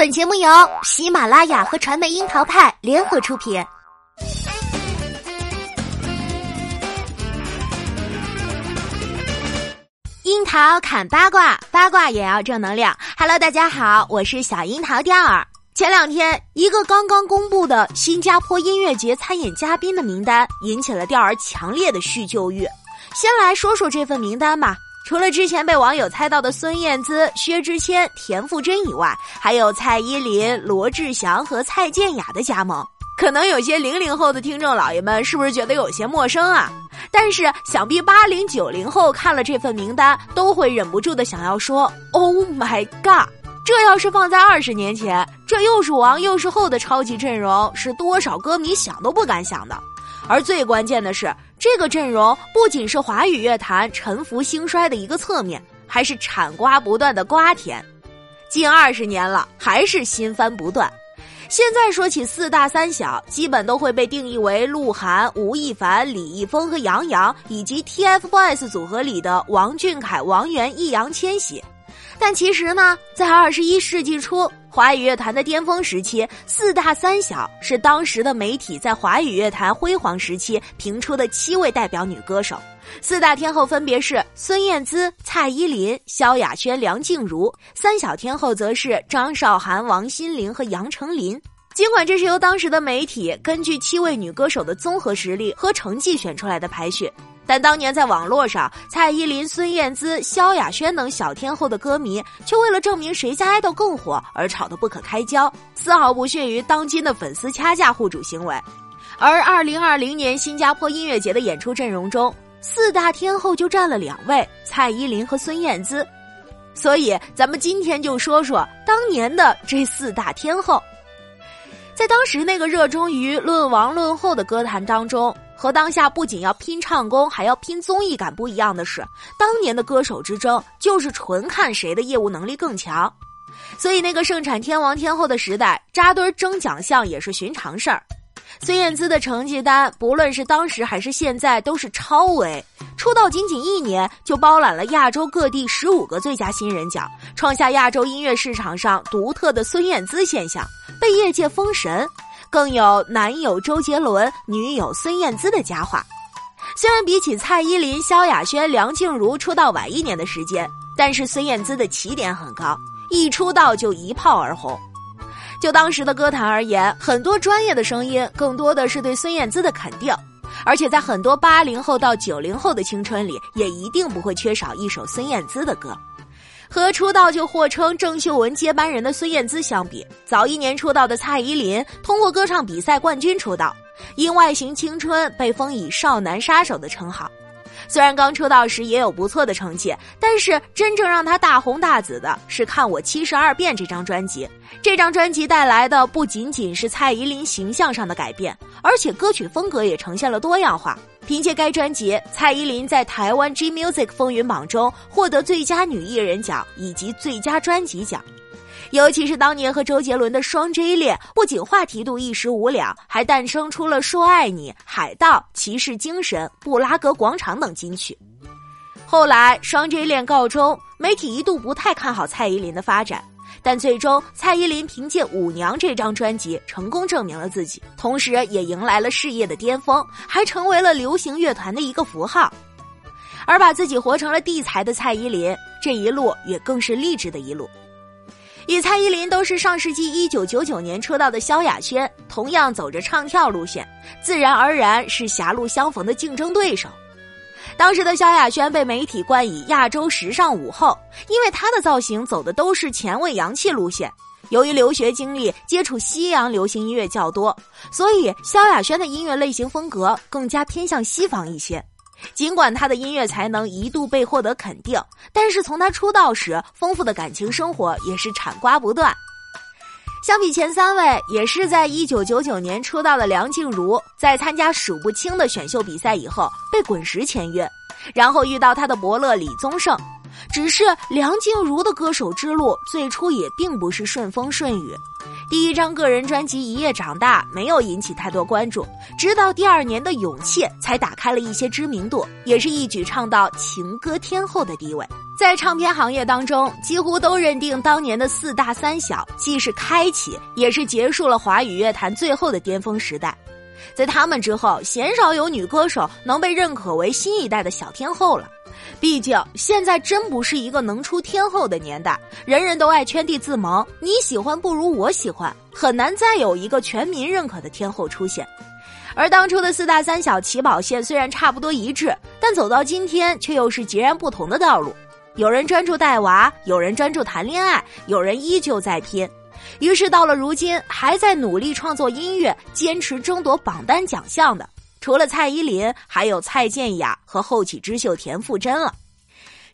本节目由喜马拉雅和传媒樱桃派联合出品。樱桃砍八卦，八卦也要正能量。Hello，大家好，我是小樱桃钓儿。前两天，一个刚刚公布的新加坡音乐节参演嘉宾的名单，引起了钓儿强烈的叙旧欲。先来说说这份名单吧。除了之前被网友猜到的孙燕姿、薛之谦、田馥甄以外，还有蔡依林、罗志祥和蔡健雅的加盟。可能有些零零后的听众老爷们是不是觉得有些陌生啊？但是想必八零九零后看了这份名单，都会忍不住的想要说：“Oh my god！” 这要是放在二十年前，这又是王又是后的超级阵容，是多少歌迷想都不敢想的。而最关键的是，这个阵容不仅是华语乐坛沉浮兴衰的一个侧面，还是产瓜不断的瓜田。近二十年了，还是新番不断。现在说起四大三小，基本都会被定义为鹿晗、吴亦凡、李易峰和杨洋，以及 TFBOYS 组合里的王俊凯、王源、易烊千玺。但其实呢，在二十一世纪初，华语乐坛的巅峰时期，四大三小是当时的媒体在华语乐坛辉煌时期评出的七位代表女歌手。四大天后分别是孙燕姿、蔡依林、萧亚轩、梁静茹；三小天后则是张韶涵、王心凌和杨丞琳。尽管这是由当时的媒体根据七位女歌手的综合实力和成绩选出来的排序。但当年在网络上，蔡依林、孙燕姿、萧亚轩等小天后的歌迷，却为了证明谁家爱豆更火而吵得不可开交，丝毫不逊于当今的粉丝掐架互主行为。而二零二零年新加坡音乐节的演出阵容中，四大天后就占了两位，蔡依林和孙燕姿。所以，咱们今天就说说当年的这四大天后。在当时那个热衷于论王论后的歌坛当中。和当下不仅要拼唱功，还要拼综艺感不一样的是，当年的歌手之争就是纯看谁的业务能力更强，所以那个盛产天王天后的时代，扎堆争奖项也是寻常事儿。孙燕姿的成绩单，不论是当时还是现在，都是超维。出道仅仅一年，就包揽了亚洲各地十五个最佳新人奖，创下亚洲音乐市场上独特的孙燕姿现象，被业界封神。更有男友周杰伦、女友孙燕姿的佳话。虽然比起蔡依林、萧亚轩、梁静茹出道晚一年的时间，但是孙燕姿的起点很高，一出道就一炮而红。就当时的歌坛而言，很多专业的声音更多的是对孙燕姿的肯定，而且在很多八零后到九零后的青春里，也一定不会缺少一首孙燕姿的歌。和出道就获称郑秀文接班人的孙燕姿相比，早一年出道的蔡依林通过歌唱比赛冠军出道，因外形青春被封以少男杀手的称号。虽然刚出道时也有不错的成绩，但是真正让她大红大紫的是《看我七十二变》这张专辑。这张专辑带来的不仅仅是蔡依林形象上的改变，而且歌曲风格也呈现了多样化。凭借该专辑，蔡依林在台湾 G Music 风云榜中获得最佳女艺人奖以及最佳专辑奖。尤其是当年和周杰伦的双 J 恋，不仅话题度一时无两，还诞生出了《说爱你》《海盗》《骑士精神》《布拉格广场》等金曲。后来双 J 恋告终，媒体一度不太看好蔡依林的发展。但最终，蔡依林凭借《舞娘》这张专辑成功证明了自己，同时也迎来了事业的巅峰，还成为了流行乐团的一个符号。而把自己活成了地才的蔡依林，这一路也更是励志的一路。与蔡依林都是上世纪一九九九年出道的萧亚轩，同样走着唱跳路线，自然而然是狭路相逢的竞争对手。当时的萧亚轩被媒体冠以亚洲时尚舞后，因为她的造型走的都是前卫洋气路线。由于留学经历，接触西洋流行音乐较多，所以萧亚轩的音乐类型风格更加偏向西方一些。尽管她的音乐才能一度被获得肯定，但是从她出道时丰富的感情生活也是产瓜不断。相比前三位，也是在一九九九年出道的梁静茹，在参加数不清的选秀比赛以后被滚石签约，然后遇到他的伯乐李宗盛。只是梁静茹的歌手之路最初也并不是顺风顺雨，第一张个人专辑《一夜长大》没有引起太多关注，直到第二年的《勇气》才打开了一些知名度，也是一举唱到情歌天后的地位。在唱片行业当中，几乎都认定当年的四大三小既是开启，也是结束了华语乐坛最后的巅峰时代。在他们之后，鲜少有女歌手能被认可为新一代的小天后了。毕竟现在真不是一个能出天后的年代，人人都爱圈地自萌，你喜欢不如我喜欢，很难再有一个全民认可的天后出现。而当初的四大三小起跑线虽然差不多一致，但走到今天却又是截然不同的道路。有人专注带娃，有人专注谈恋爱，有人依旧在拼。于是到了如今，还在努力创作音乐、坚持争夺榜单奖项的。除了蔡依林，还有蔡健雅和后起之秀田馥甄了。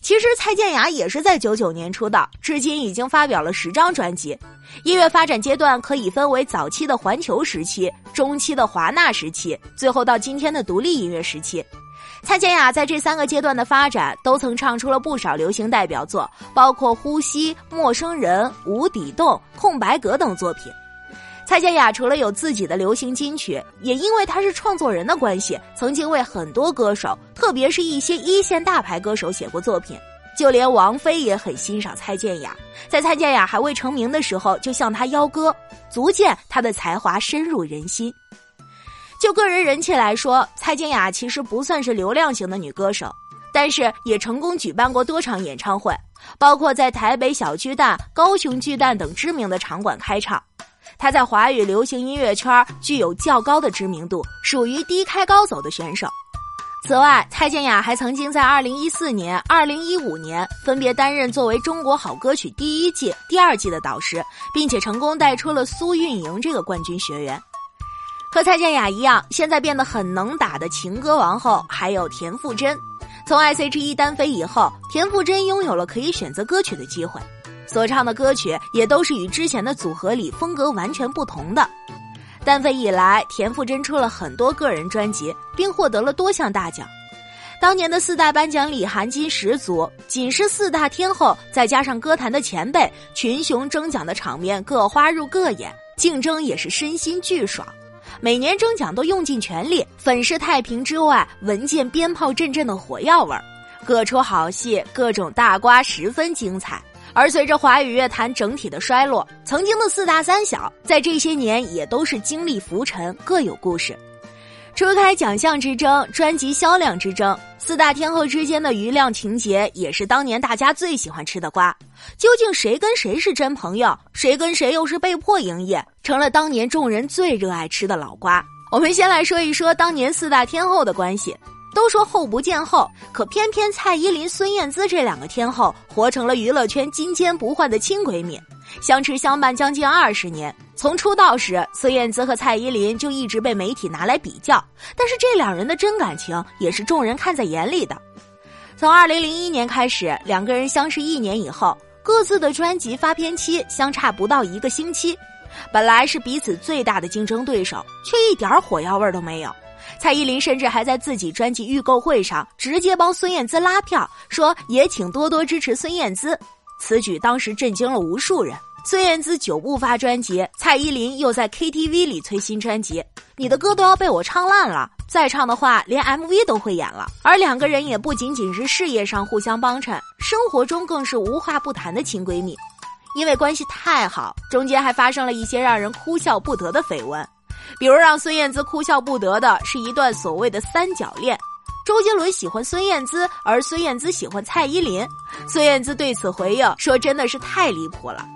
其实蔡健雅也是在九九年出道，至今已经发表了十张专辑。音乐发展阶段可以分为早期的环球时期、中期的华纳时期，最后到今天的独立音乐时期。蔡健雅在这三个阶段的发展，都曾唱出了不少流行代表作，包括《呼吸》《陌生人》《无底洞》《空白格》等作品。蔡健雅除了有自己的流行金曲，也因为她是创作人的关系，曾经为很多歌手，特别是一些一线大牌歌手写过作品。就连王菲也很欣赏蔡健雅，在蔡健雅还未成名的时候就向她邀歌，足见她的才华深入人心。就个人人气来说，蔡健雅其实不算是流量型的女歌手，但是也成功举办过多场演唱会，包括在台北小巨蛋、高雄巨蛋等知名的场馆开唱。她在华语流行音乐圈具有较高的知名度，属于低开高走的选手。此外，蔡健雅还曾经在2014年、2015年分别担任作为《中国好歌曲》第一季、第二季的导师，并且成功带出了苏运莹这个冠军学员。和蔡健雅一样，现在变得很能打的情歌王后还有田馥甄。从 S.H.E 单飞以后，田馥甄拥有了可以选择歌曲的机会。所唱的歌曲也都是与之前的组合里风格完全不同的。单飞以来，田馥甄出了很多个人专辑，并获得了多项大奖。当年的四大颁奖礼含金十足，仅是四大天后，再加上歌坛的前辈，群雄争奖的场面各花入各眼，竞争也是身心俱爽。每年争奖都用尽全力，粉饰太平之外，闻见鞭炮阵阵的火药味儿，各出好戏，各种大瓜十分精彩。而随着华语乐坛整体的衰落，曾经的四大三小在这些年也都是经历浮沉，各有故事。除开奖项之争、专辑销量之争，四大天后之间的余量情节也是当年大家最喜欢吃的瓜。究竟谁跟谁是真朋友，谁跟谁又是被迫营业，成了当年众人最热爱吃的老瓜。我们先来说一说当年四大天后的关系。都说后不见后，可偏偏蔡依林、孙燕姿这两个天后活成了娱乐圈金坚不换的亲闺蜜，相持相伴将近二十年。从出道时，孙燕姿和蔡依林就一直被媒体拿来比较，但是这两人的真感情也是众人看在眼里的。从二零零一年开始，两个人相识一年以后，各自的专辑发片期相差不到一个星期，本来是彼此最大的竞争对手，却一点火药味都没有。蔡依林甚至还在自己专辑预购会上直接帮孙燕姿拉票，说也请多多支持孙燕姿。此举当时震惊了无数人。孙燕姿久不发专辑，蔡依林又在 KTV 里催新专辑，你的歌都要被我唱烂了，再唱的话连 MV 都会演了。而两个人也不仅仅是事业上互相帮衬，生活中更是无话不谈的亲闺蜜。因为关系太好，中间还发生了一些让人哭笑不得的绯闻。比如让孙燕姿哭笑不得的是一段所谓的三角恋，周杰伦喜欢孙燕姿，而孙燕姿喜欢蔡依林。孙燕姿对此回应说：“真的是太离谱了。”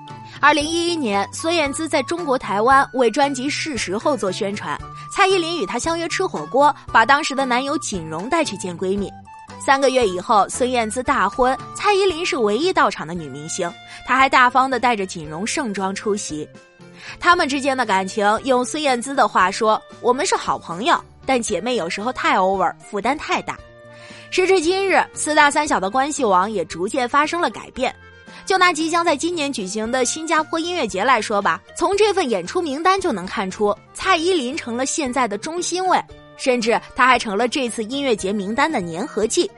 二零一一年，孙燕姿在中国台湾为专辑《是时候》做宣传，蔡依林与她相约吃火锅，把当时的男友锦荣带去见闺蜜。三个月以后，孙燕姿大婚，蔡依林是唯一到场的女明星，她还大方的带着锦荣盛装出席。他们之间的感情，用孙燕姿的话说，我们是好朋友，但姐妹有时候太 over，负担太大。时至今日，四大三小的关系网也逐渐发生了改变。就拿即将在今年举行的新加坡音乐节来说吧，从这份演出名单就能看出，蔡依林成了现在的中心位，甚至她还成了这次音乐节名单的粘合剂。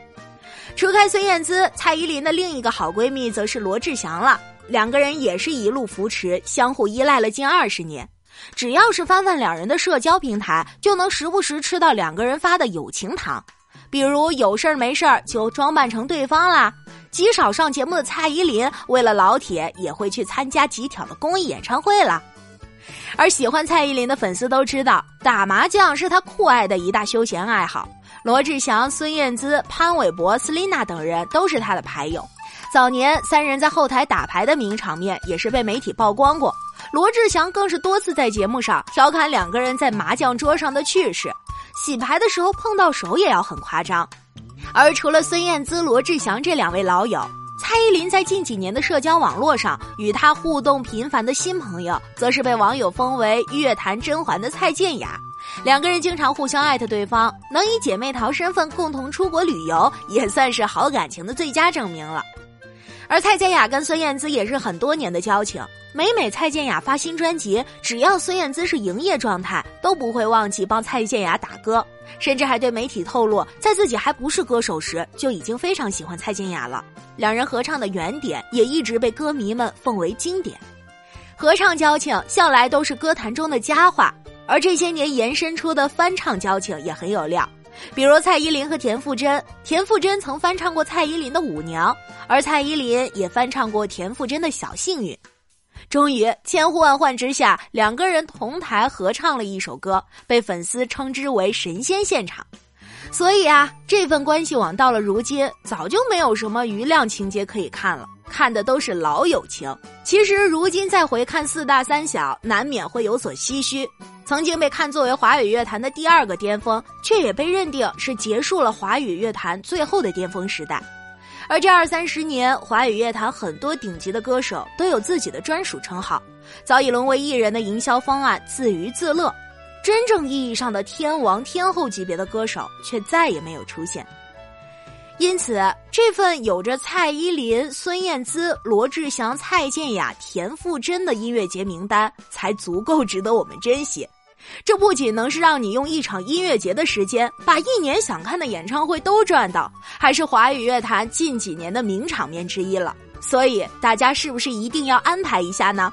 除开孙燕姿，蔡依林的另一个好闺蜜则是罗志祥了。两个人也是一路扶持，相互依赖了近二十年。只要是翻翻两人的社交平台，就能时不时吃到两个人发的友情糖，比如有事儿没事儿就装扮成对方啦。极少上节目的蔡依林，为了老铁也会去参加极挑的公益演唱会了。而喜欢蔡依林的粉丝都知道，打麻将是她酷爱的一大休闲爱好。罗志祥、孙燕姿、潘玮柏、斯琳娜等人都是她的牌友。早年三人在后台打牌的名场面也是被媒体曝光过。罗志祥更是多次在节目上调侃两个人在麻将桌上的趣事，洗牌的时候碰到手也要很夸张。而除了孙燕姿、罗志祥这两位老友。蔡依林在近几年的社交网络上与她互动频繁的新朋友，则是被网友封为乐坛甄嬛的蔡健雅。两个人经常互相艾特对方，能以姐妹淘身份共同出国旅游，也算是好感情的最佳证明了。而蔡健雅跟孙燕姿也是很多年的交情，每每蔡健雅发新专辑，只要孙燕姿是营业状态，都不会忘记帮蔡健雅打歌，甚至还对媒体透露，在自己还不是歌手时，就已经非常喜欢蔡健雅了。两人合唱的原点也一直被歌迷们奉为经典，合唱交情向来都是歌坛中的佳话，而这些年延伸出的翻唱交情也很有料，比如蔡依林和田馥甄，田馥甄曾翻唱过蔡依林的《舞娘》，而蔡依林也翻唱过田馥甄的《小幸运》，终于千呼万唤之下，两个人同台合唱了一首歌，被粉丝称之为神仙现场。所以啊，这份关系网到了如今，早就没有什么余量情节可以看了，看的都是老友情。其实如今再回看四大三小，难免会有所唏嘘。曾经被看作为华语乐坛的第二个巅峰，却也被认定是结束了华语乐坛最后的巅峰时代。而这二三十年，华语乐坛很多顶级的歌手都有自己的专属称号，早已沦为艺人的营销方案，自娱自乐。真正意义上的天王天后级别的歌手却再也没有出现，因此这份有着蔡依林、孙燕姿、罗志祥、蔡健雅、田馥甄的音乐节名单才足够值得我们珍惜。这不仅能是让你用一场音乐节的时间把一年想看的演唱会都赚到，还是华语乐坛近几年的名场面之一了。所以大家是不是一定要安排一下呢？